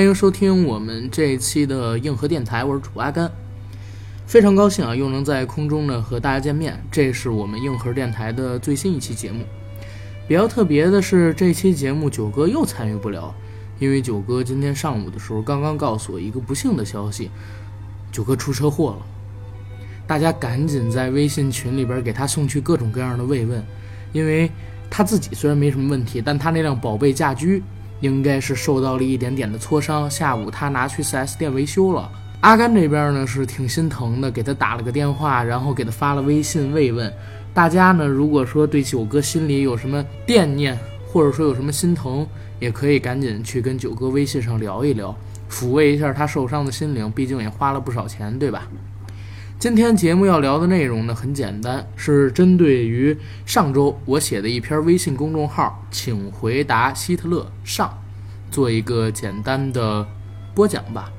欢迎收听我们这一期的硬核电台，我是主阿甘，非常高兴啊，又能在空中呢和大家见面。这是我们硬核电台的最新一期节目。比较特别的是，这期节目九哥又参与不了，因为九哥今天上午的时候刚刚告诉我一个不幸的消息，九哥出车祸了。大家赶紧在微信群里边给他送去各种各样的慰问，因为他自己虽然没什么问题，但他那辆宝贝驾驹。应该是受到了一点点的挫伤，下午他拿去 4S 店维修了。阿甘这边呢是挺心疼的，给他打了个电话，然后给他发了微信慰问。大家呢如果说对九哥心里有什么惦念，或者说有什么心疼，也可以赶紧去跟九哥微信上聊一聊，抚慰一下他受伤的心灵。毕竟也花了不少钱，对吧？今天节目要聊的内容呢很简单，是针对于上周我写的一篇微信公众号“请回答希特勒”上，做一个简单的播讲吧。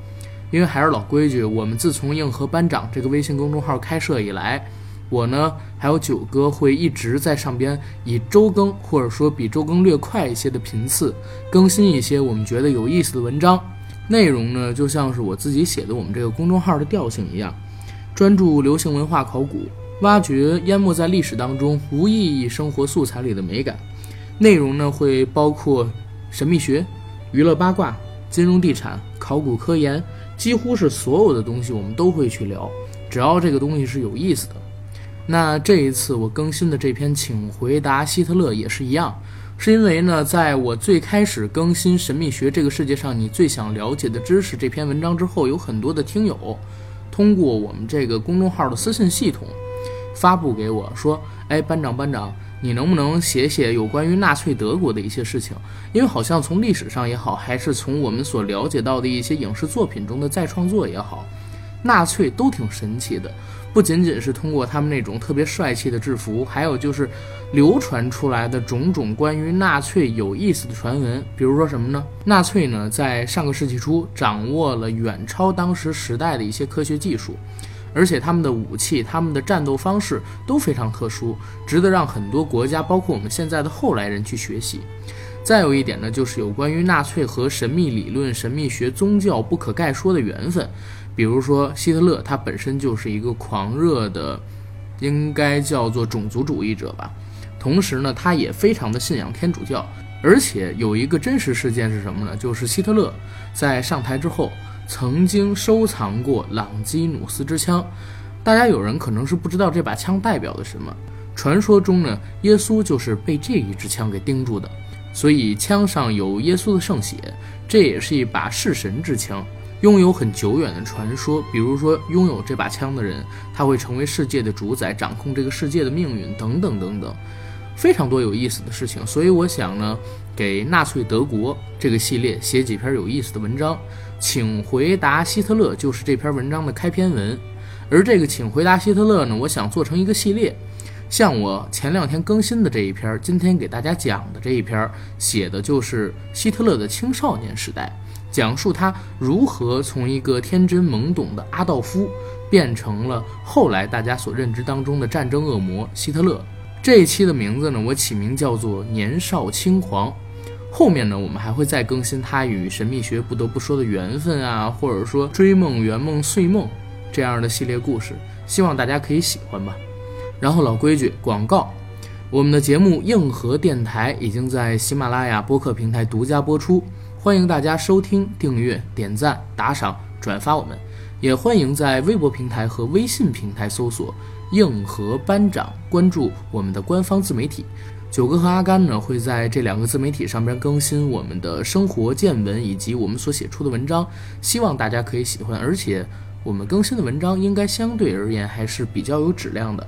因为还是老规矩，我们自从硬核班长这个微信公众号开设以来，我呢还有九哥会一直在上边以周更或者说比周更略快一些的频次更新一些我们觉得有意思的文章，内容呢就像是我自己写的我们这个公众号的调性一样。专注流行文化考古，挖掘淹没在历史当中无意义生活素材里的美感。内容呢会包括神秘学、娱乐八卦、金融地产、考古科研，几乎是所有的东西我们都会去聊，只要这个东西是有意思的。那这一次我更新的这篇，请回答希特勒也是一样，是因为呢，在我最开始更新神秘学这个世界上你最想了解的知识这篇文章之后，有很多的听友。通过我们这个公众号的私信系统发布给我说：“哎，班长，班长，你能不能写写有关于纳粹德国的一些事情？因为好像从历史上也好，还是从我们所了解到的一些影视作品中的再创作也好，纳粹都挺神奇的。不仅仅是通过他们那种特别帅气的制服，还有就是流传出来的种种关于纳粹有意思的传闻。比如说什么呢？纳粹呢，在上个世纪初掌握了远超当时时代的一些科学技术，而且他们的武器、他们的战斗方式都非常特殊，值得让很多国家，包括我们现在的后来人去学习。再有一点呢，就是有关于纳粹和神秘理论、神秘学、宗教不可概说的缘分。比如说，希特勒他本身就是一个狂热的，应该叫做种族主义者吧。同时呢，他也非常的信仰天主教。而且有一个真实事件是什么呢？就是希特勒在上台之后，曾经收藏过朗基努斯之枪。大家有人可能是不知道这把枪代表的什么。传说中呢，耶稣就是被这一支枪给钉住的，所以枪上有耶稣的圣血。这也是一把弑神之枪。拥有很久远的传说，比如说拥有这把枪的人，他会成为世界的主宰，掌控这个世界的命运，等等等等，非常多有意思的事情。所以我想呢，给纳粹德国这个系列写几篇有意思的文章，请回答希特勒就是这篇文章的开篇文。而这个请回答希特勒呢，我想做成一个系列，像我前两天更新的这一篇，今天给大家讲的这一篇，写的就是希特勒的青少年时代。讲述他如何从一个天真懵懂的阿道夫，变成了后来大家所认知当中的战争恶魔希特勒。这一期的名字呢，我起名叫做年少轻狂。后面呢，我们还会再更新他与神秘学不得不说的缘分啊，或者说追梦、圆梦、碎梦这样的系列故事，希望大家可以喜欢吧。然后老规矩，广告，我们的节目硬核电台已经在喜马拉雅播客平台独家播出。欢迎大家收听、订阅、点赞、打赏、转发我们，也欢迎在微博平台和微信平台搜索“硬核班长”，关注我们的官方自媒体。九哥和阿甘呢会在这两个自媒体上边更新我们的生活见闻以及我们所写出的文章，希望大家可以喜欢。而且我们更新的文章应该相对而言还是比较有质量的，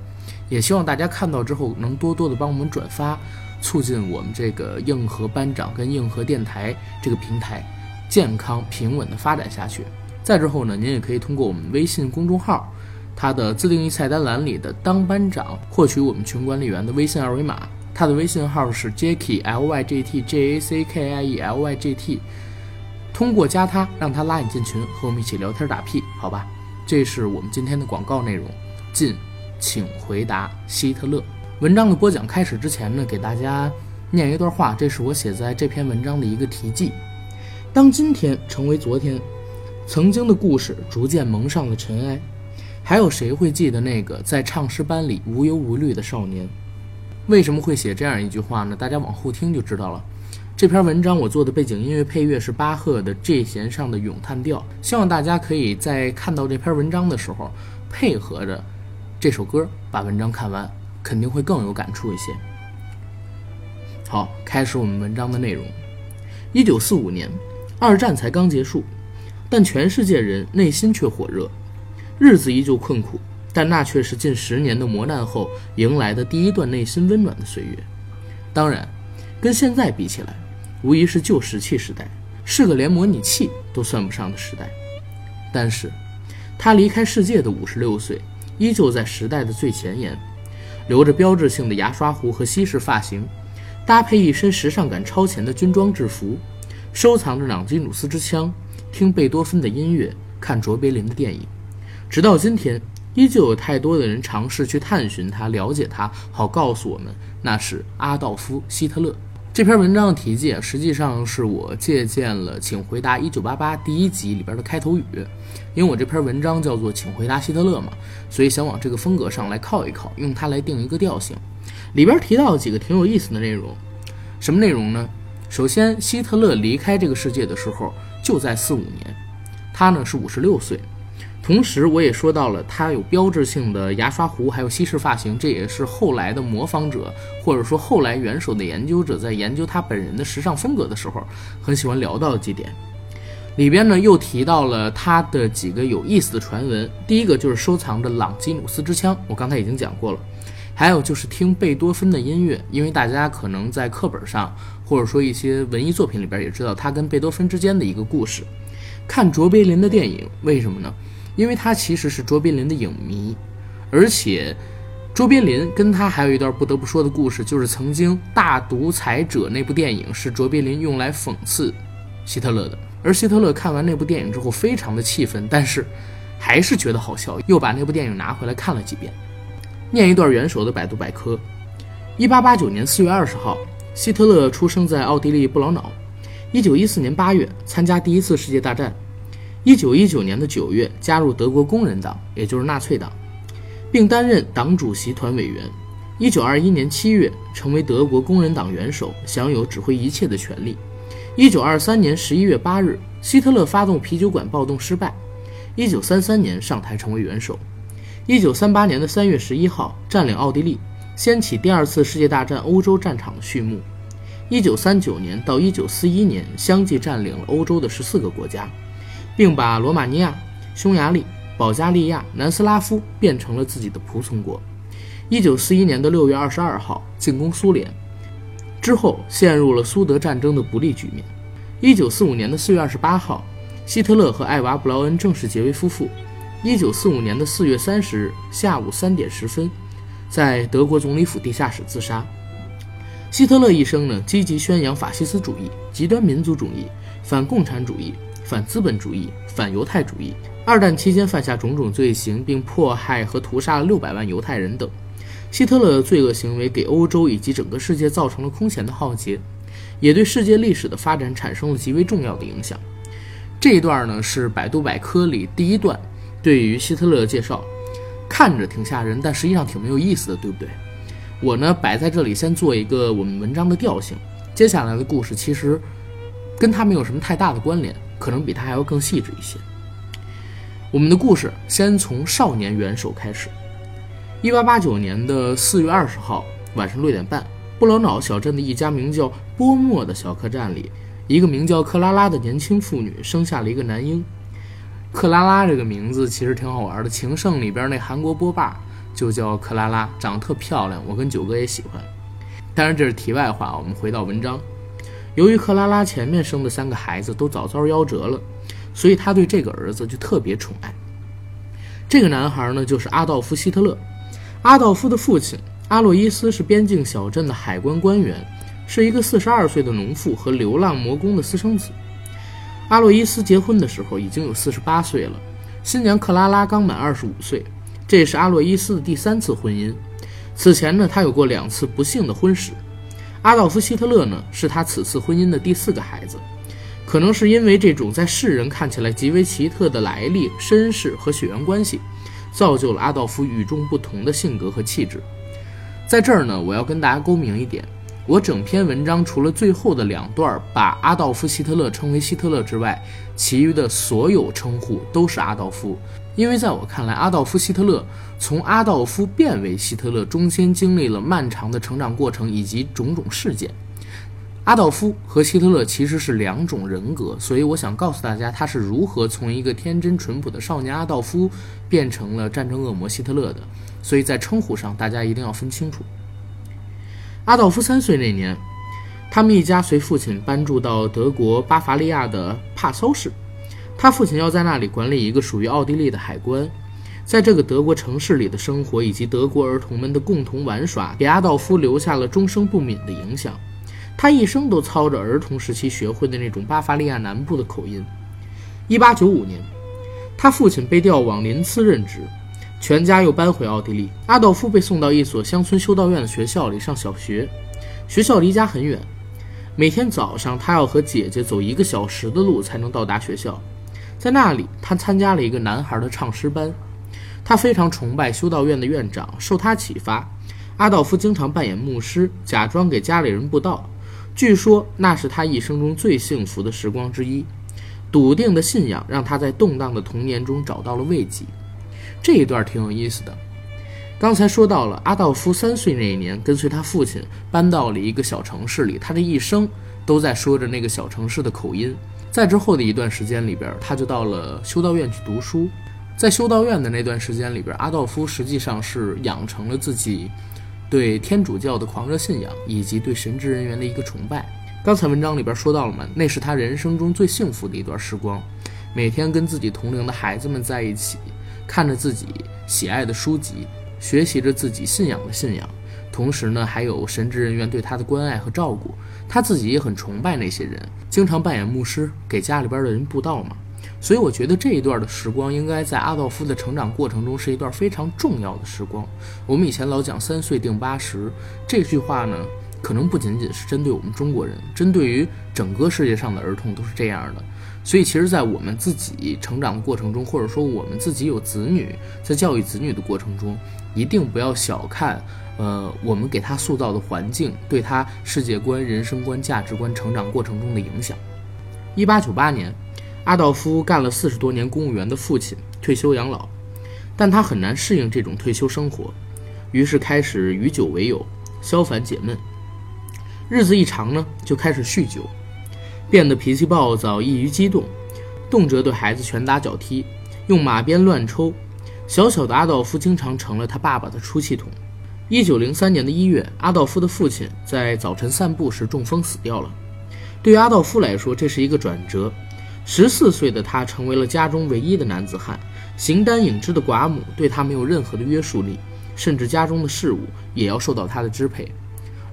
也希望大家看到之后能多多的帮我们转发。促进我们这个硬核班长跟硬核电台这个平台健康平稳的发展下去。再之后呢，您也可以通过我们微信公众号，它的自定义菜单栏里的当班长获取我们群管理员的微信二维码。他的微信号是 Jacky L Y J T J A C K I E L Y J T。通过加他，让他拉你进群，和我们一起聊天打屁，好吧？这是我们今天的广告内容。进，请回答希特勒。文章的播讲开始之前呢，给大家念一段话，这是我写在这篇文章的一个题记。当今天成为昨天，曾经的故事逐渐蒙上了尘埃，还有谁会记得那个在唱诗班里无忧无虑的少年？为什么会写这样一句话呢？大家往后听就知道了。这篇文章我做的背景音乐配乐是巴赫的 G 弦上的咏叹调，希望大家可以在看到这篇文章的时候，配合着这首歌把文章看完，肯定会更有感触一些。好，开始我们文章的内容。一九四五年，二战才刚结束，但全世界人内心却火热，日子依旧困苦，但那却是近十年的磨难后迎来的第一段内心温暖的岁月。当然，跟现在比起来。无疑是旧石器时代，是个连模拟器都算不上的时代。但是，他离开世界的五十六岁，依旧在时代的最前沿，留着标志性的牙刷胡和西式发型，搭配一身时尚感超前的军装制服，收藏着朗基努斯之枪，听贝多芬的音乐，看卓别林的电影。直到今天，依旧有太多的人尝试去探寻他，了解他，好告诉我们那是阿道夫·希特勒。这篇文章的题记实际上是我借鉴了《请回答一九八八》第一集里边的开头语，因为我这篇文章叫做《请回答希特勒》嘛，所以想往这个风格上来靠一靠，用它来定一个调性。里边提到几个挺有意思的内容，什么内容呢？首先，希特勒离开这个世界的时候就在四五年，他呢是五十六岁。同时，我也说到了他有标志性的牙刷胡，还有西式发型，这也是后来的模仿者或者说后来元首的研究者在研究他本人的时尚风格的时候，很喜欢聊到的几点。里边呢又提到了他的几个有意思的传闻，第一个就是收藏着朗基努斯之枪，我刚才已经讲过了，还有就是听贝多芬的音乐，因为大家可能在课本上或者说一些文艺作品里边也知道他跟贝多芬之间的一个故事，看卓别林的电影，为什么呢？因为他其实是卓别林的影迷，而且卓别林跟他还有一段不得不说的故事，就是曾经《大独裁者》那部电影是卓别林用来讽刺希特勒的，而希特勒看完那部电影之后非常的气愤，但是还是觉得好笑，又把那部电影拿回来看了几遍。念一段元首的百度百科：一八八九年四月二十号，希特勒出生在奥地利布劳瑙，一九一四年八月参加第一次世界大战。一九一九年的九月，加入德国工人党，也就是纳粹党，并担任党主席团委员。一九二一年七月，成为德国工人党元首，享有指挥一切的权利。一九二三年十一月八日，希特勒发动啤酒馆暴动失败。一九三三年上台成为元首。一九三八年的三月十一号，占领奥地利，掀起第二次世界大战欧洲战场的序幕。一九三九年到一九四一年，相继占领了欧洲的十四个国家。并把罗马尼亚、匈牙利、保加利亚、南斯拉夫变成了自己的仆从国。一九四一年的六月二十二号进攻苏联，之后陷入了苏德战争的不利局面。一九四五年的四月二十八号，希特勒和艾娃·布劳恩正式结为夫妇。一九四五年的四月三十日下午三点十分，在德国总理府地下室自杀。希特勒一生呢，积极宣扬法西斯主义、极端民族主义、反共产主义。反资本主义、反犹太主义，二战期间犯下种种罪行，并迫害和屠杀了六百万犹太人等。希特勒的罪恶行为给欧洲以及整个世界造成了空前的浩劫，也对世界历史的发展产生了极为重要的影响。这一段呢是百度百科里第一段对于希特勒的介绍，看着挺吓人，但实际上挺没有意思的，对不对？我呢摆在这里先做一个我们文章的调性，接下来的故事其实跟他没有什么太大的关联。可能比他还要更细致一些。我们的故事先从少年元首开始。一八八九年的四月二十号晚上六点半，布劳瑙小镇的一家名叫波莫的小客栈里，一个名叫克拉拉的年轻妇女生下了一个男婴。克拉拉这个名字其实挺好玩的，《情圣》里边那韩国波霸就叫克拉拉，长得特漂亮，我跟九哥也喜欢。当然这是题外话，我们回到文章。由于克拉拉前面生的三个孩子都早早夭折了，所以他对这个儿子就特别宠爱。这个男孩呢，就是阿道夫·希特勒。阿道夫的父亲阿洛伊斯是边境小镇的海关官员，是一个四十二岁的农妇和流浪魔工的私生子。阿洛伊斯结婚的时候已经有四十八岁了，新娘克拉拉刚满二十五岁。这是阿洛伊斯的第三次婚姻，此前呢，他有过两次不幸的婚史。阿道夫·希特勒呢，是他此次婚姻的第四个孩子。可能是因为这种在世人看起来极为奇特的来历、身世和血缘关系，造就了阿道夫与众不同的性格和气质。在这儿呢，我要跟大家公明一点：我整篇文章除了最后的两段把阿道夫·希特勒称为希特勒之外，其余的所有称呼都是阿道夫。因为在我看来，阿道夫·希特勒从阿道夫变为希特勒中间经历了漫长的成长过程以及种种事件。阿道夫和希特勒其实是两种人格，所以我想告诉大家他是如何从一个天真淳朴的少年阿道夫变成了战争恶魔希特勒的。所以在称呼上，大家一定要分清楚。阿道夫三岁那年，他们一家随父亲搬住到德国巴伐利亚的帕肖市。他父亲要在那里管理一个属于奥地利的海关，在这个德国城市里的生活以及德国儿童们的共同玩耍，给阿道夫留下了终生不泯的影响。他一生都操着儿童时期学会的那种巴伐利亚南部的口音。1895年，他父亲被调往林茨任职，全家又搬回奥地利。阿道夫被送到一所乡村修道院的学校里上小学，学校离家很远，每天早上他要和姐姐走一个小时的路才能到达学校。在那里，他参加了一个男孩的唱诗班。他非常崇拜修道院的院长，受他启发，阿道夫经常扮演牧师，假装给家里人布道。据说那是他一生中最幸福的时光之一。笃定的信仰让他在动荡的童年中找到了慰藉。这一段挺有意思的。刚才说到了阿道夫三岁那一年，跟随他父亲搬到了一个小城市里，他的一生都在说着那个小城市的口音。在之后的一段时间里边，他就到了修道院去读书。在修道院的那段时间里边，阿道夫实际上是养成了自己对天主教的狂热信仰以及对神职人员的一个崇拜。刚才文章里边说到了嘛，那是他人生中最幸福的一段时光，每天跟自己同龄的孩子们在一起，看着自己喜爱的书籍，学习着自己信仰的信仰。同时呢，还有神职人员对他的关爱和照顾，他自己也很崇拜那些人，经常扮演牧师给家里边的人布道嘛。所以我觉得这一段的时光应该在阿道夫的成长过程中是一段非常重要的时光。我们以前老讲三岁定八十这句话呢，可能不仅仅是针对我们中国人，针对于整个世界上的儿童都是这样的。所以其实，在我们自己成长的过程中，或者说我们自己有子女在教育子女的过程中，一定不要小看。呃，我们给他塑造的环境，对他世界观、人生观、价值观成长过程中的影响。一八九八年，阿道夫干了四十多年公务员的父亲退休养老，但他很难适应这种退休生活，于是开始与酒为友，消烦解闷。日子一长呢，就开始酗酒，变得脾气暴躁、易于激动，动辄对孩子拳打脚踢，用马鞭乱抽。小小的阿道夫经常成了他爸爸的出气筒。一九零三年的一月，阿道夫的父亲在早晨散步时中风死掉了。对于阿道夫来说，这是一个转折。十四岁的他成为了家中唯一的男子汉，形单影只的寡母对他没有任何的约束力，甚至家中的事务也要受到他的支配。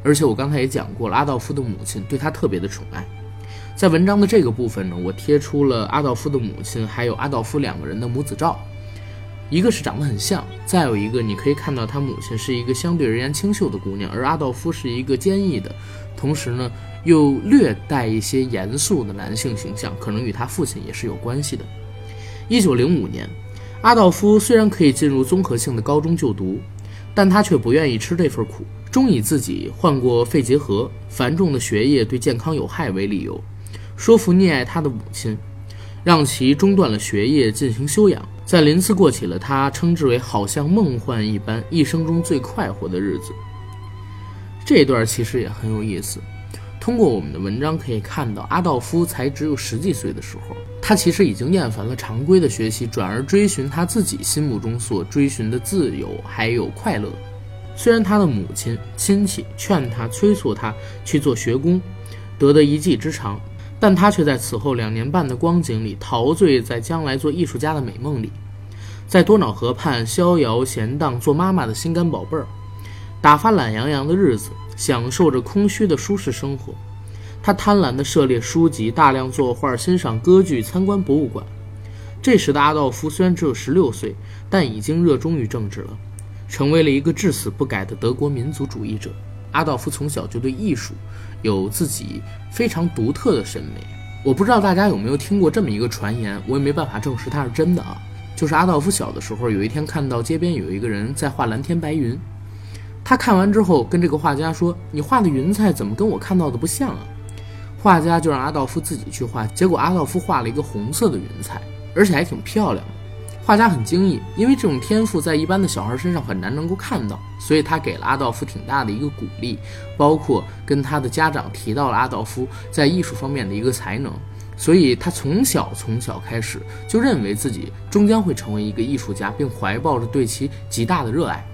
而且我刚才也讲过了，阿道夫的母亲对他特别的宠爱。在文章的这个部分呢，我贴出了阿道夫的母亲还有阿道夫两个人的母子照。一个是长得很像，再有一个你可以看到他母亲是一个相对而言清秀的姑娘，而阿道夫是一个坚毅的，同时呢又略带一些严肃的男性形象，可能与他父亲也是有关系的。一九零五年，阿道夫虽然可以进入综合性的高中就读，但他却不愿意吃这份苦，终以自己患过肺结核、繁重的学业对健康有害为理由，说服溺爱他的母亲，让其中断了学业进行休养。在林茨过起了他称之为好像梦幻一般一生中最快活的日子。这一段其实也很有意思。通过我们的文章可以看到，阿道夫才只有十几岁的时候，他其实已经厌烦了常规的学习，转而追寻他自己心目中所追寻的自由还有快乐。虽然他的母亲亲戚劝他催促他去做学工，得得一技之长。但他却在此后两年半的光景里陶醉在将来做艺术家的美梦里，在多瑙河畔逍遥闲荡做妈妈的心肝宝贝儿，打发懒洋洋的日子，享受着空虚的舒适生活。他贪婪地涉猎书籍，大量作画，欣赏歌剧，参观博物馆。这时的阿道夫虽然只有十六岁，但已经热衷于政治了，成为了一个至死不改的德国民族主义者。阿道夫从小就对艺术有自己非常独特的审美，我不知道大家有没有听过这么一个传言，我也没办法证实它是真的啊。就是阿道夫小的时候，有一天看到街边有一个人在画蓝天白云，他看完之后跟这个画家说：“你画的云彩怎么跟我看到的不像啊？”画家就让阿道夫自己去画，结果阿道夫画了一个红色的云彩，而且还挺漂亮的。画家很惊异，因为这种天赋在一般的小孩身上很难能够看到，所以他给了阿道夫挺大的一个鼓励，包括跟他的家长提到了阿道夫在艺术方面的一个才能，所以他从小从小开始就认为自己终将会成为一个艺术家，并怀抱着对其极大的热爱。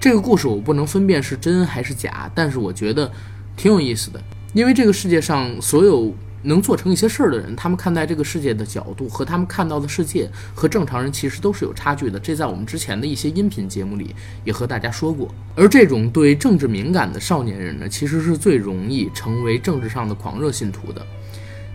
这个故事我不能分辨是真还是假，但是我觉得挺有意思的，因为这个世界上所有。能做成一些事儿的人，他们看待这个世界的角度和他们看到的世界和正常人其实都是有差距的。这在我们之前的一些音频节目里也和大家说过。而这种对政治敏感的少年人呢，其实是最容易成为政治上的狂热信徒的。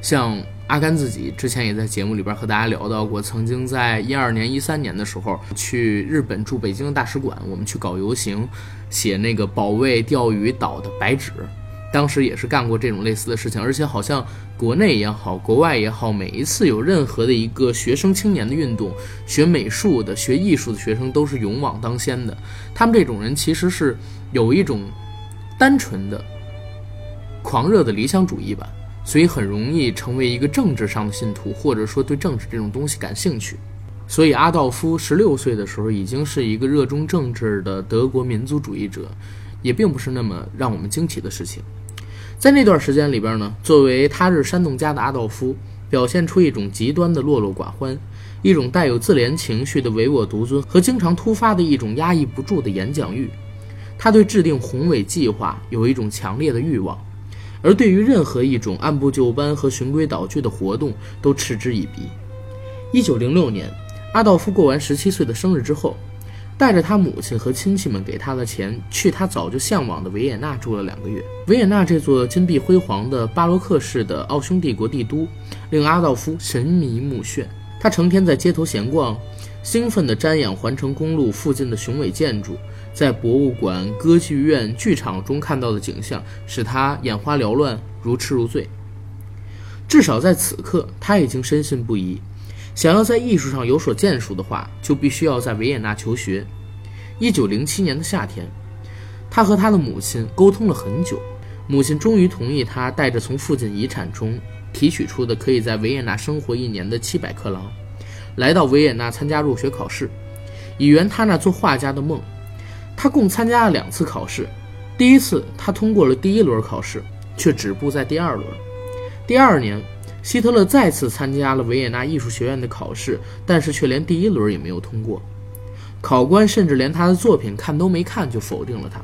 像阿甘自己之前也在节目里边和大家聊到过，曾经在一二年、一三年的时候去日本驻北京大使馆，我们去搞游行，写那个保卫钓鱼岛的白纸。当时也是干过这种类似的事情，而且好像国内也好，国外也好，每一次有任何的一个学生青年的运动，学美术的、学艺术的学生都是勇往当先的。他们这种人其实是有一种单纯的狂热的理想主义吧，所以很容易成为一个政治上的信徒，或者说对政治这种东西感兴趣。所以阿道夫十六岁的时候已经是一个热衷政治的德国民族主义者，也并不是那么让我们惊奇的事情。在那段时间里边呢，作为他日煽动家的阿道夫，表现出一种极端的落落寡欢，一种带有自怜情绪的唯我独尊和经常突发的一种压抑不住的演讲欲。他对制定宏伟计划有一种强烈的欲望，而对于任何一种按部就班和循规蹈矩的活动都嗤之以鼻。一九零六年，阿道夫过完十七岁的生日之后。带着他母亲和亲戚们给他的钱，去他早就向往的维也纳住了两个月。维也纳这座金碧辉煌的巴洛克式的奥匈帝国帝都，令阿道夫神迷目眩。他成天在街头闲逛，兴奋地瞻仰环城公路附近的雄伟建筑，在博物馆、歌剧院、剧场中看到的景象，使他眼花缭乱，如痴如醉。至少在此刻，他已经深信不疑。想要在艺术上有所建树的话，就必须要在维也纳求学。一九零七年的夏天，他和他的母亲沟通了很久，母亲终于同意他带着从父亲遗产中提取出的可以在维也纳生活一年的七百克朗，来到维也纳参加入学考试，以圆他那做画家的梦。他共参加了两次考试，第一次他通过了第一轮考试，却止步在第二轮。第二年。希特勒再次参加了维也纳艺术学院的考试，但是却连第一轮也没有通过。考官甚至连他的作品看都没看就否定了他，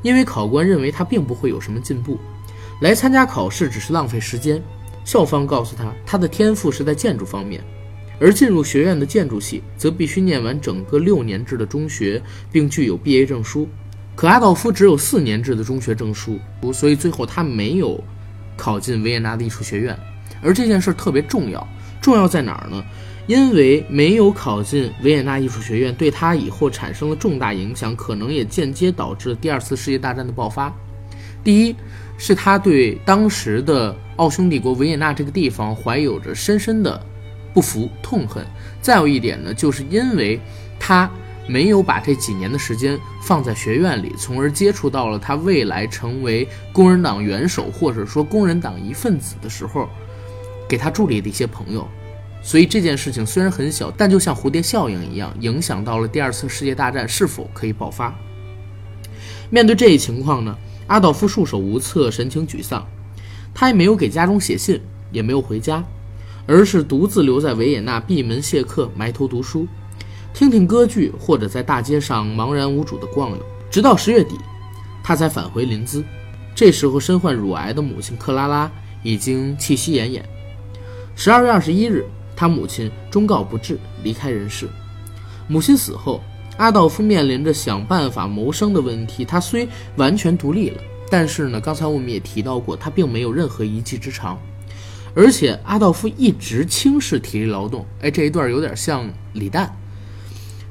因为考官认为他并不会有什么进步，来参加考试只是浪费时间。校方告诉他，他的天赋是在建筑方面，而进入学院的建筑系则必须念完整个六年制的中学，并具有毕业证书。可阿道夫只有四年制的中学证书，所以最后他没有。考进维也纳的艺术学院，而这件事特别重要。重要在哪儿呢？因为没有考进维也纳艺术学院，对他以后产生了重大影响，可能也间接导致了第二次世界大战的爆发。第一，是他对当时的奥匈帝国维也纳这个地方怀有着深深的不服、痛恨。再有一点呢，就是因为他。没有把这几年的时间放在学院里，从而接触到了他未来成为工人党元首或者说工人党一份子的时候，给他助力的一些朋友。所以这件事情虽然很小，但就像蝴蝶效应一样，影响到了第二次世界大战是否可以爆发。面对这一情况呢，阿道夫束手无策，神情沮丧。他也没有给家中写信，也没有回家，而是独自留在维也纳闭门谢客，埋头读书。听听歌剧，或者在大街上茫然无主的逛悠，直到十月底，他才返回林兹。这时候，身患乳癌的母亲克拉拉已经气息奄奄。十二月二十一日，他母亲终告不治，离开人世。母亲死后，阿道夫面临着想办法谋生的问题。他虽完全独立了，但是呢，刚才我们也提到过，他并没有任何一技之长，而且阿道夫一直轻视体力劳动。哎，这一段有点像李诞。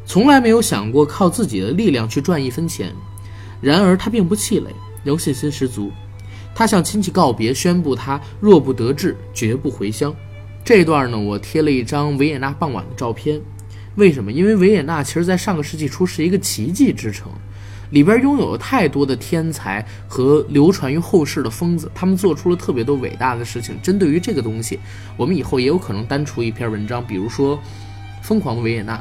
从来没有想过靠自己的力量去赚一分钱，然而他并不气馁，仍信心十足。他向亲戚告别，宣布他若不得志，绝不回乡。这段呢，我贴了一张维也纳傍晚的照片。为什么？因为维也纳其实，在上个世纪初是一个奇迹之城，里边拥有了太多的天才和流传于后世的疯子，他们做出了特别多伟大的事情。针对于这个东西，我们以后也有可能单出一篇文章，比如说《疯狂的维也纳》，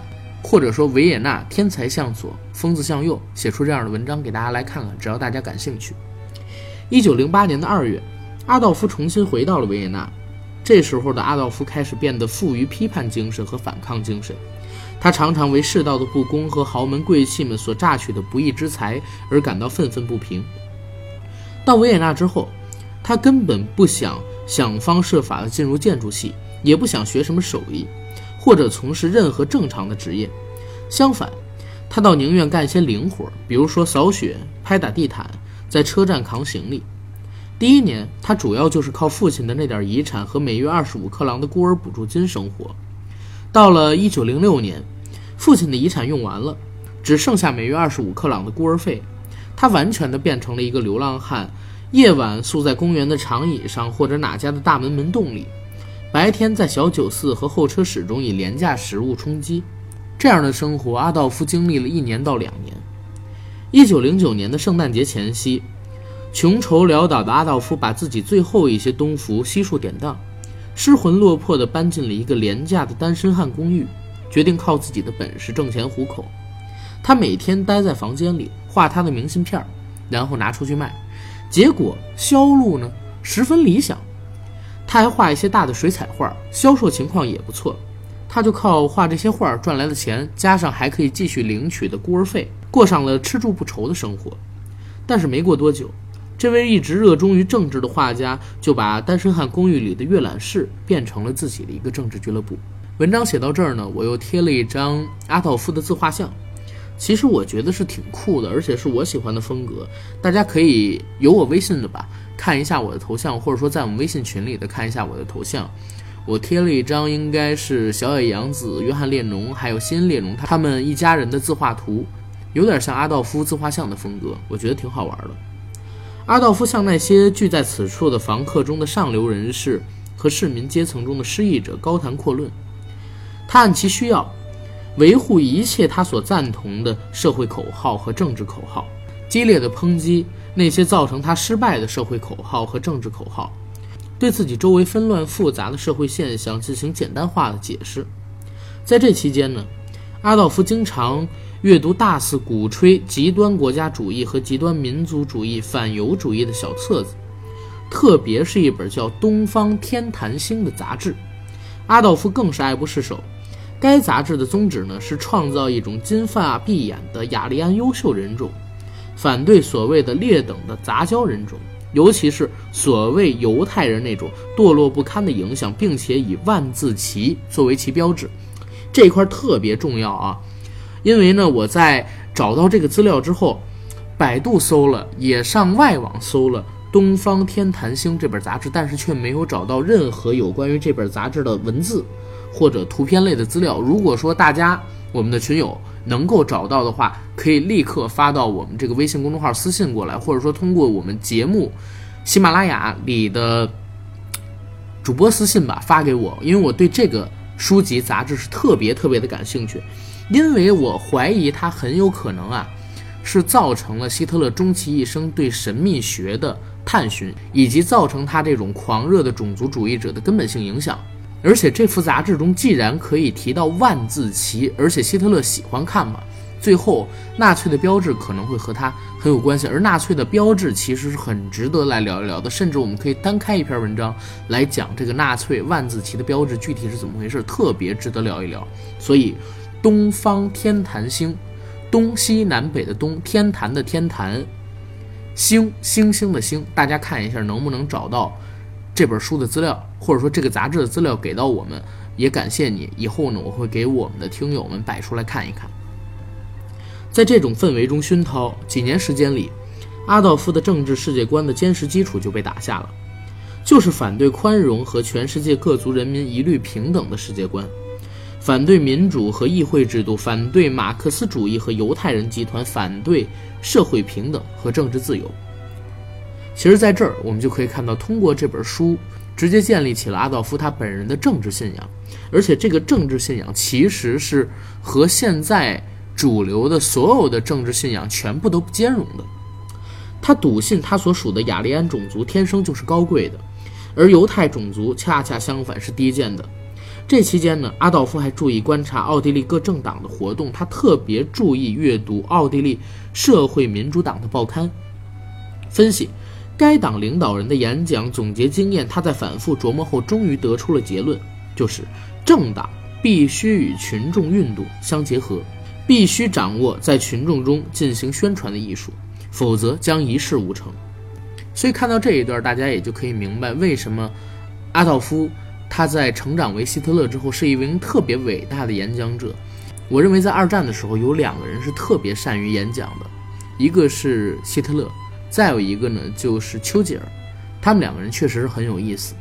或者说《维也纳天才向左，疯子向右》，写出这样的文章给大家来看看。只要大家感兴趣。一九零八年的二月，阿道夫重新回到了维也纳。这时候的阿道夫开始变得富于批判精神和反抗精神。他常常为世道的不公和豪门贵气们所榨取的不义之财而感到愤愤不平。到维也纳之后，他根本不想想方设法地进入建筑系，也不想学什么手艺，或者从事任何正常的职业。相反，他倒宁愿干些零活，比如说扫雪、拍打地毯，在车站扛行李。第一年，他主要就是靠父亲的那点遗产和每月二十五克朗的孤儿补助金生活。到了一九零六年，父亲的遗产用完了，只剩下每月二十五克朗的孤儿费，他完全的变成了一个流浪汉，夜晚宿在公园的长椅上或者哪家的大门门洞里，白天在小酒肆和候车室中以廉价食物充饥。这样的生活，阿道夫经历了一年到两年。一九零九年的圣诞节前夕，穷愁潦倒的阿道夫把自己最后一些东服悉数典当。失魂落魄地搬进了一个廉价的单身汉公寓，决定靠自己的本事挣钱糊口。他每天待在房间里画他的明信片，然后拿出去卖，结果销路呢十分理想。他还画一些大的水彩画，销售情况也不错。他就靠画这些画赚来的钱，加上还可以继续领取的孤儿费，过上了吃住不愁的生活。但是没过多久。这位一直热衷于政治的画家，就把单身汉公寓里的阅览室变成了自己的一个政治俱乐部。文章写到这儿呢，我又贴了一张阿道夫的自画像。其实我觉得是挺酷的，而且是我喜欢的风格。大家可以有我微信的吧，看一下我的头像，或者说在我们微信群里的看一下我的头像。我贴了一张应该是小野洋子、约翰列侬还有新列侬他们一家人的自画图，有点像阿道夫自画像的风格，我觉得挺好玩的。阿道夫向那些聚在此处的房客中的上流人士和市民阶层中的失意者高谈阔论，他按其需要维护一切他所赞同的社会口号和政治口号，激烈的抨击那些造成他失败的社会口号和政治口号，对自己周围纷乱复杂的社会现象进行简单化的解释。在这期间呢，阿道夫经常。阅读大肆鼓吹极端国家主义和极端民族主义、反犹主义的小册子，特别是一本叫《东方天坛星》的杂志，阿道夫更是爱不释手。该杂志的宗旨呢是创造一种金发碧眼的雅利安优秀人种，反对所谓的劣等的杂交人种，尤其是所谓犹太人那种堕落不堪的影响，并且以万字旗作为其标志，这一块特别重要啊。因为呢，我在找到这个资料之后，百度搜了，也上外网搜了《东方天坛星》这本杂志，但是却没有找到任何有关于这本杂志的文字或者图片类的资料。如果说大家我们的群友能够找到的话，可以立刻发到我们这个微信公众号私信过来，或者说通过我们节目喜马拉雅里的主播私信吧，发给我，因为我对这个书籍杂志是特别特别的感兴趣。因为我怀疑它很有可能啊，是造成了希特勒终其一生对神秘学的探寻，以及造成他这种狂热的种族主义者的根本性影响。而且这幅杂志中既然可以提到万字旗，而且希特勒喜欢看嘛，最后纳粹的标志可能会和他很有关系。而纳粹的标志其实是很值得来聊一聊的，甚至我们可以单开一篇文章来讲这个纳粹万字旗的标志具体是怎么回事，特别值得聊一聊。所以。东方天坛星，东西南北的东，天坛的天坛，星星星的星，大家看一下能不能找到这本书的资料，或者说这个杂志的资料给到我们，也感谢你。以后呢，我会给我们的听友们摆出来看一看。在这种氛围中熏陶，几年时间里，阿道夫的政治世界观的坚实基础就被打下了，就是反对宽容和全世界各族人民一律平等的世界观。反对民主和议会制度，反对马克思主义和犹太人集团，反对社会平等和政治自由。其实，在这儿我们就可以看到，通过这本书，直接建立起了阿道夫他本人的政治信仰，而且这个政治信仰其实是和现在主流的所有的政治信仰全部都不兼容的。他笃信他所属的雅利安种族天生就是高贵的，而犹太种族恰恰相反是低贱的。这期间呢，阿道夫还注意观察奥地利各政党的活动，他特别注意阅读奥地利社会民主党的报刊，分析该党领导人的演讲，总结经验。他在反复琢磨后，终于得出了结论，就是政党必须与群众运动相结合，必须掌握在群众中进行宣传的艺术，否则将一事无成。所以看到这一段，大家也就可以明白为什么阿道夫。他在成长为希特勒之后，是一名特别伟大的演讲者。我认为在二战的时候，有两个人是特别善于演讲的，一个是希特勒，再有一个呢就是丘吉尔。他们两个人确实是很有意思。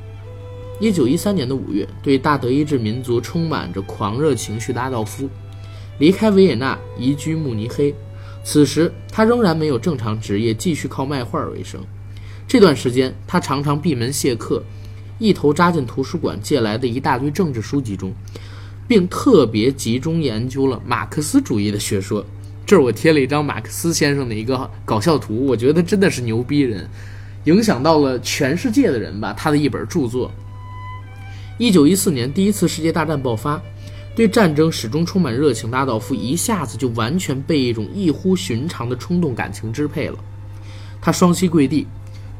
一九一三年的五月，对大德意志民族充满着狂热情绪的阿道夫离开维也纳，移居慕尼黑。此时他仍然没有正常职业，继续靠卖画为生。这段时间，他常常闭门谢客。一头扎进图书馆借来的一大堆政治书籍中，并特别集中研究了马克思主义的学说。这儿我贴了一张马克思先生的一个搞笑图，我觉得真的是牛逼人，影响到了全世界的人吧。他的一本著作。一九一四年，第一次世界大战爆发，对战争始终充满热情的阿道夫一下子就完全被一种异乎寻常的冲动感情支配了。他双膝跪地。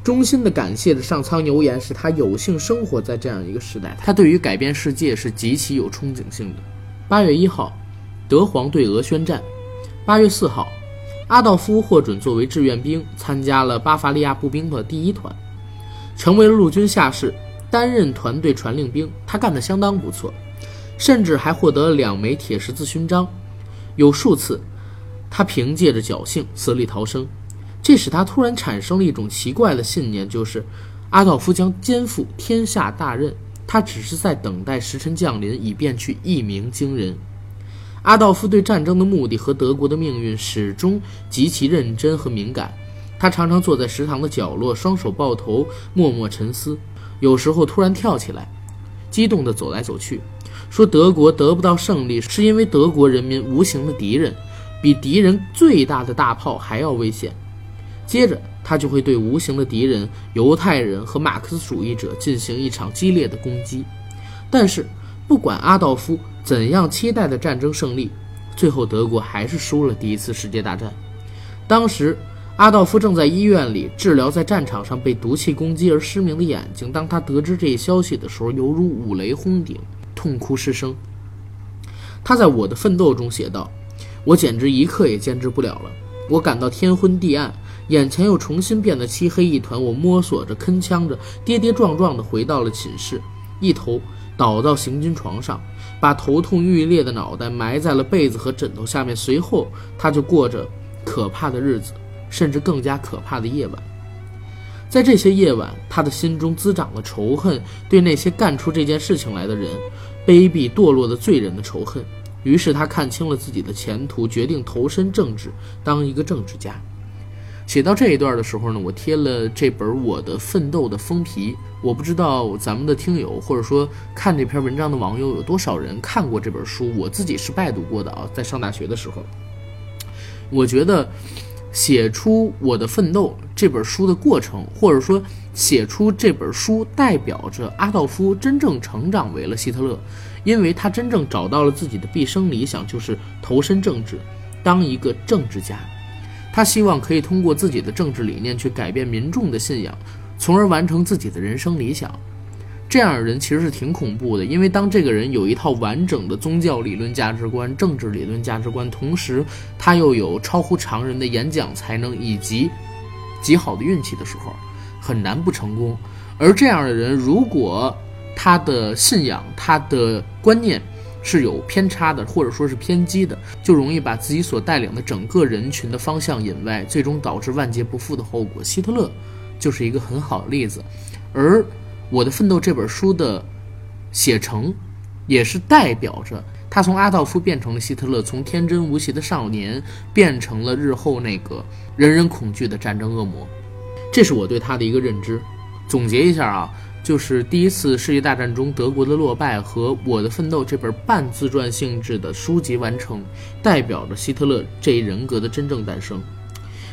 衷心的感谢着上苍牛言，使他有幸生活在这样一个时代。他对于改变世界是极其有憧憬性的。八月一号，德皇对俄宣战。八月四号，阿道夫获准作为志愿兵，参加了巴伐利亚步兵的第一团，成为了陆军下士，担任团队传令兵。他干得相当不错，甚至还获得了两枚铁十字勋章。有数次，他凭借着侥幸死里逃生。这使他突然产生了一种奇怪的信念，就是阿道夫将肩负天下大任，他只是在等待时辰降临，以便去一鸣惊人。阿道夫对战争的目的和德国的命运始终极其认真和敏感。他常常坐在食堂的角落，双手抱头，默默沉思。有时候突然跳起来，激动地走来走去，说：“德国得不到胜利，是因为德国人民无形的敌人，比敌人最大的大炮还要危险。”接着，他就会对无形的敌人——犹太人和马克思主义者进行一场激烈的攻击。但是，不管阿道夫怎样期待的战争胜利，最后德国还是输了第一次世界大战。当时，阿道夫正在医院里治疗在战场上被毒气攻击而失明的眼睛。当他得知这一消息的时候，犹如五雷轰顶，痛哭失声。他在《我的奋斗》中写道：“我简直一刻也坚持不了了，我感到天昏地暗。”眼前又重新变得漆黑一团，我摸索着，铿锵着，跌跌撞撞地回到了寝室，一头倒到行军床上，把头痛欲裂的脑袋埋在了被子和枕头下面。随后，他就过着可怕的日子，甚至更加可怕的夜晚。在这些夜晚，他的心中滋长了仇恨，对那些干出这件事情来的人，卑鄙堕落的罪人的仇恨。于是，他看清了自己的前途，决定投身政治，当一个政治家。写到这一段的时候呢，我贴了这本《我的奋斗》的封皮。我不知道咱们的听友或者说看这篇文章的网友有多少人看过这本书。我自己是拜读过的啊，在上大学的时候。我觉得写出《我的奋斗》这本书的过程，或者说写出这本书，代表着阿道夫真正成长为了希特勒，因为他真正找到了自己的毕生理想，就是投身政治，当一个政治家。他希望可以通过自己的政治理念去改变民众的信仰，从而完成自己的人生理想。这样的人其实是挺恐怖的，因为当这个人有一套完整的宗教理论价值观、政治理论价值观，同时他又有超乎常人的演讲才能以及极好的运气的时候，很难不成功。而这样的人，如果他的信仰、他的观念，是有偏差的，或者说是偏激的，就容易把自己所带领的整个人群的方向引歪，最终导致万劫不复的后果。希特勒就是一个很好的例子，而《我的奋斗》这本书的写成，也是代表着他从阿道夫变成了希特勒，从天真无邪的少年变成了日后那个人人恐惧的战争恶魔。这是我对他的一个认知。总结一下啊，就是第一次世界大战中德国的落败和《我的奋斗》这本半自传性质的书籍完成，代表着希特勒这一人格的真正诞生。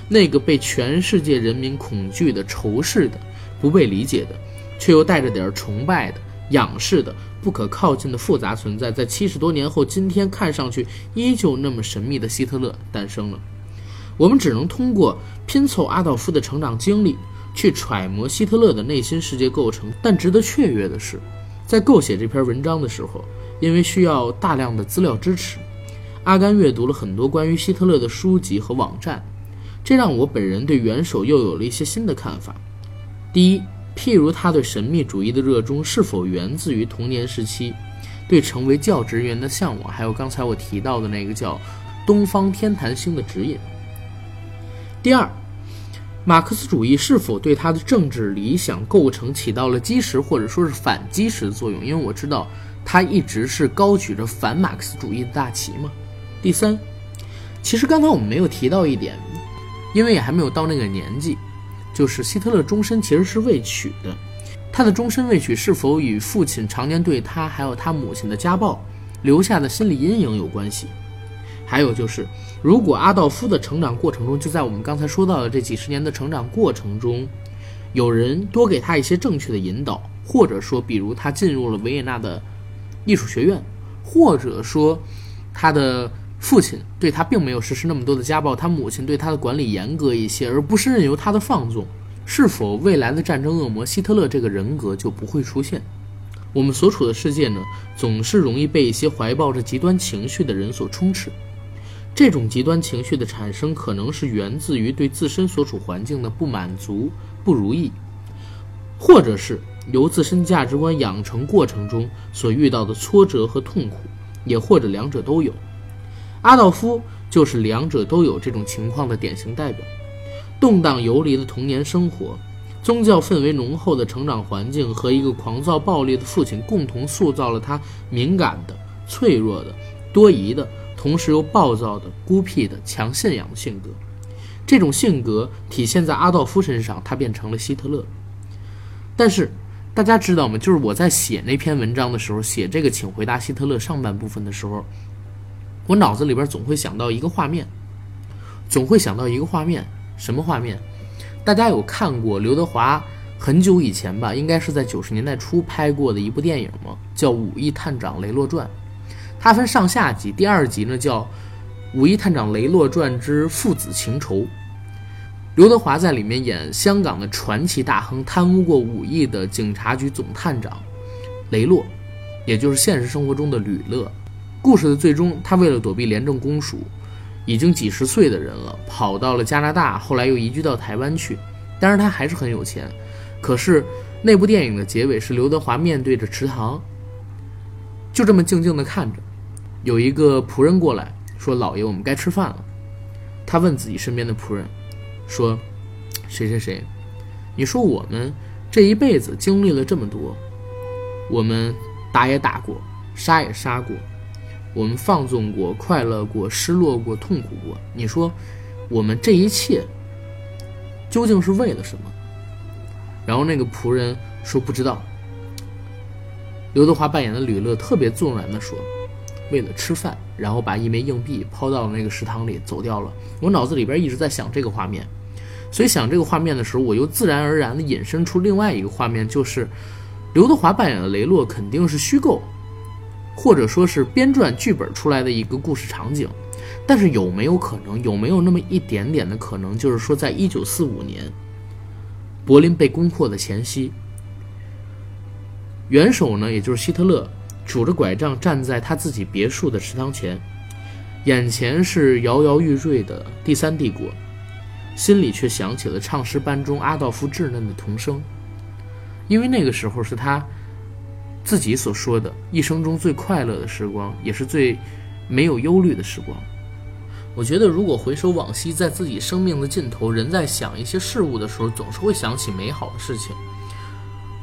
那个被全世界人民恐惧的、仇视的、不被理解的，却又带着点崇拜的、仰视的、不可靠近的复杂存在，在七十多年后，今天看上去依旧那么神秘的希特勒诞生了。我们只能通过拼凑阿道夫的成长经历，去揣摩希特勒的内心世界构成。但值得雀跃的是，在构写这篇文章的时候，因为需要大量的资料支持，阿甘阅读了很多关于希特勒的书籍和网站。这让我本人对元首又有了一些新的看法。第一，譬如他对神秘主义的热衷是否源自于童年时期对成为教职员的向往，还有刚才我提到的那个叫“东方天坛星”的指引。第二，马克思主义是否对他的政治理想构成起到了基石或者说是反基石的作用？因为我知道他一直是高举着反马克思主义的大旗嘛。第三，其实刚才我们没有提到一点。因为也还没有到那个年纪，就是希特勒终身其实是未娶的，他的终身未娶是否与父亲常年对他还有他母亲的家暴留下的心理阴影有关系？还有就是，如果阿道夫的成长过程中，就在我们刚才说到的这几十年的成长过程中，有人多给他一些正确的引导，或者说，比如他进入了维也纳的艺术学院，或者说他的。父亲对他并没有实施那么多的家暴，他母亲对他的管理严格一些，而不是任由他的放纵。是否未来的战争恶魔希特勒这个人格就不会出现？我们所处的世界呢，总是容易被一些怀抱着极端情绪的人所充斥。这种极端情绪的产生，可能是源自于对自身所处环境的不满足、不如意，或者是由自身价值观养成过程中所遇到的挫折和痛苦，也或者两者都有。阿道夫就是两者都有这种情况的典型代表。动荡游离的童年生活，宗教氛围浓厚的成长环境和一个狂躁暴力的父亲，共同塑造了他敏感的、脆弱的、多疑的，同时又暴躁的、孤僻的、强信仰的性格。这种性格体现在阿道夫身上，他变成了希特勒。但是，大家知道吗？就是我在写那篇文章的时候，写这个“请回答希特勒”上半部分的时候。我脑子里边总会想到一个画面，总会想到一个画面，什么画面？大家有看过刘德华很久以前吧，应该是在九十年代初拍过的一部电影吗？叫《武义探长雷洛传》，它分上下集，第二集呢叫《武义探长雷洛传之父子情仇》。刘德华在里面演香港的传奇大亨，贪污过五亿的警察局总探长雷洛，也就是现实生活中的吕乐。故事的最终，他为了躲避廉政公署，已经几十岁的人了，跑到了加拿大，后来又移居到台湾去。当然，他还是很有钱。可是那部电影的结尾是刘德华面对着池塘，就这么静静地看着。有一个仆人过来说：“老爷，我们该吃饭了。”他问自己身边的仆人说：“谁谁谁，你说我们这一辈子经历了这么多，我们打也打过，杀也杀过。”我们放纵过，快乐过，失落过，痛苦过。你说，我们这一切究竟是为了什么？然后那个仆人说不知道。刘德华扮演的吕乐特别纵然地说：“为了吃饭。”然后把一枚硬币抛到了那个食堂里，走掉了。我脑子里边一直在想这个画面，所以想这个画面的时候，我又自然而然地引申出另外一个画面，就是刘德华扮演的雷洛肯定是虚构。或者说是编撰剧本出来的一个故事场景，但是有没有可能，有没有那么一点点的可能，就是说，在一九四五年，柏林被攻破的前夕，元首呢，也就是希特勒，拄着拐杖站在他自己别墅的池塘前，眼前是摇摇欲坠的第三帝国，心里却想起了唱诗班中阿道夫稚嫩的童声，因为那个时候是他。自己所说的一生中最快乐的时光，也是最没有忧虑的时光。我觉得，如果回首往昔，在自己生命的尽头，人在想一些事物的时候，总是会想起美好的事情。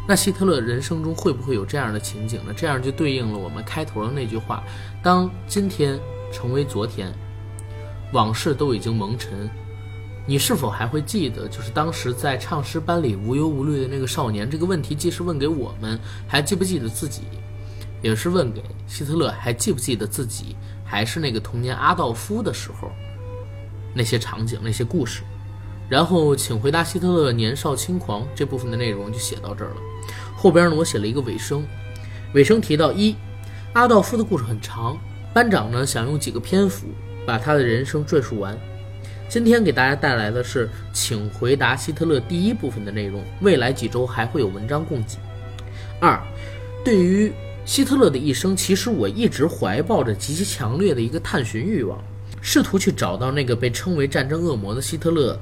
那希特勒人生中会不会有这样的情景呢？这样就对应了我们开头的那句话：当今天成为昨天，往事都已经蒙尘，你是否还会记得，就是当时在唱诗班里无忧无虑的那个少年？这个问题既是问给我们，还记不记得自己，也是问给希特勒，还记不记得自己还是那个童年阿道夫的时候，那些场景、那些故事。然后，请回答希特勒年少轻狂这部分的内容就写到这儿了。后边呢，我写了一个尾声，尾声提到一，阿道夫的故事很长，班长呢想用几个篇幅把他的人生赘述完。今天给大家带来的是，请回答希特勒第一部分的内容。未来几周还会有文章供给。二，对于希特勒的一生，其实我一直怀抱着极其强烈的一个探寻欲望，试图去找到那个被称为战争恶魔的希特勒。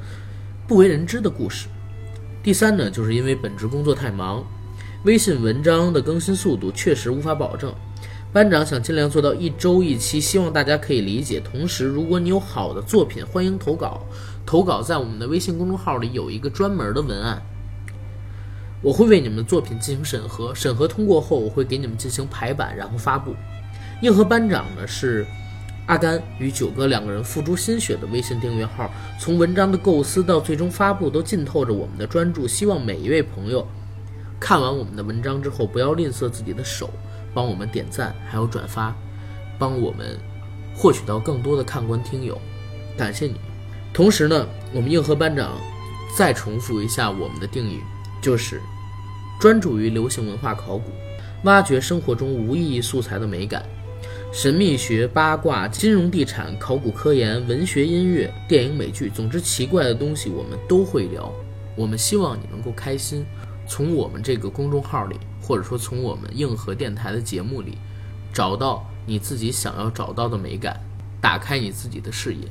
不为人知的故事。第三呢，就是因为本职工作太忙，微信文章的更新速度确实无法保证。班长想尽量做到一周一期，希望大家可以理解。同时，如果你有好的作品，欢迎投稿。投稿在我们的微信公众号里有一个专门的文案，我会为你们的作品进行审核，审核通过后，我会给你们进行排版，然后发布。硬核班长呢是。阿甘与九哥两个人付诸心血的微信订阅号，从文章的构思到最终发布，都浸透着我们的专注。希望每一位朋友看完我们的文章之后，不要吝啬自己的手，帮我们点赞，还有转发，帮我们获取到更多的看官听友。感谢你。同时呢，我们硬核班长再重复一下我们的定义，就是专注于流行文化考古，挖掘生活中无意义素材的美感。神秘学、八卦、金融、地产、考古、科研、文学、音乐、电影、美剧，总之奇怪的东西我们都会聊。我们希望你能够开心，从我们这个公众号里，或者说从我们硬核电台的节目里，找到你自己想要找到的美感，打开你自己的视野。